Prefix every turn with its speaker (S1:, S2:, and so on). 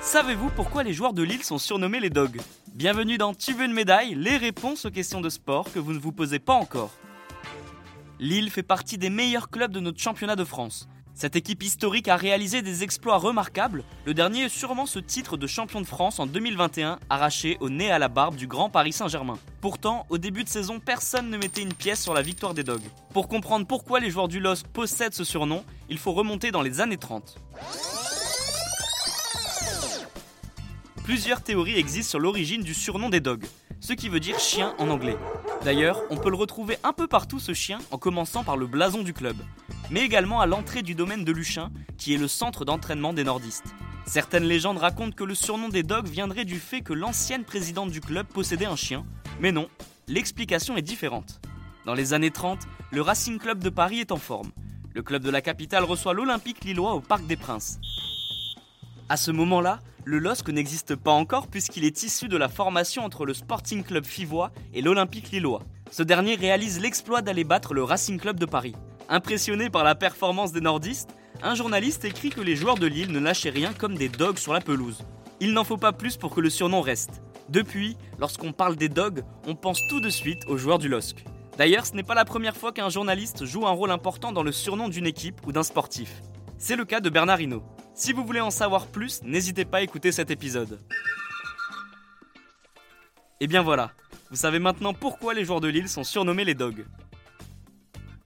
S1: Savez-vous pourquoi les joueurs de Lille sont surnommés les Dogs Bienvenue dans Tu veux une médaille Les réponses aux questions de sport que vous ne vous posez pas encore. Lille fait partie des meilleurs clubs de notre championnat de France. Cette équipe historique a réalisé des exploits remarquables. Le dernier est sûrement ce titre de champion de France en 2021, arraché au nez à la barbe du grand Paris Saint-Germain. Pourtant, au début de saison, personne ne mettait une pièce sur la victoire des Dogs. Pour comprendre pourquoi les joueurs du LOSC possèdent ce surnom, il faut remonter dans les années 30. Plusieurs théories existent sur l'origine du surnom des Dogs, ce qui veut dire chien en anglais. D'ailleurs, on peut le retrouver un peu partout ce chien, en commençant par le blason du club mais également à l'entrée du domaine de Luchin, qui est le centre d'entraînement des nordistes. Certaines légendes racontent que le surnom des dogs viendrait du fait que l'ancienne présidente du club possédait un chien, mais non, l'explication est différente. Dans les années 30, le Racing Club de Paris est en forme. Le club de la capitale reçoit l'Olympique Lillois au Parc des Princes. À ce moment-là, le LOSC n'existe pas encore puisqu'il est issu de la formation entre le Sporting Club Fivois et l'Olympique Lillois. Ce dernier réalise l'exploit d'aller battre le Racing Club de Paris. Impressionné par la performance des nordistes, un journaliste écrit que les joueurs de Lille ne lâchaient rien comme des dogs sur la pelouse. Il n'en faut pas plus pour que le surnom reste. Depuis, lorsqu'on parle des dogs, on pense tout de suite aux joueurs du LOSC. D'ailleurs, ce n'est pas la première fois qu'un journaliste joue un rôle important dans le surnom d'une équipe ou d'un sportif. C'est le cas de Bernard Hinault. Si vous voulez en savoir plus, n'hésitez pas à écouter cet épisode. Et bien voilà, vous savez maintenant pourquoi les joueurs de Lille sont surnommés les dogs.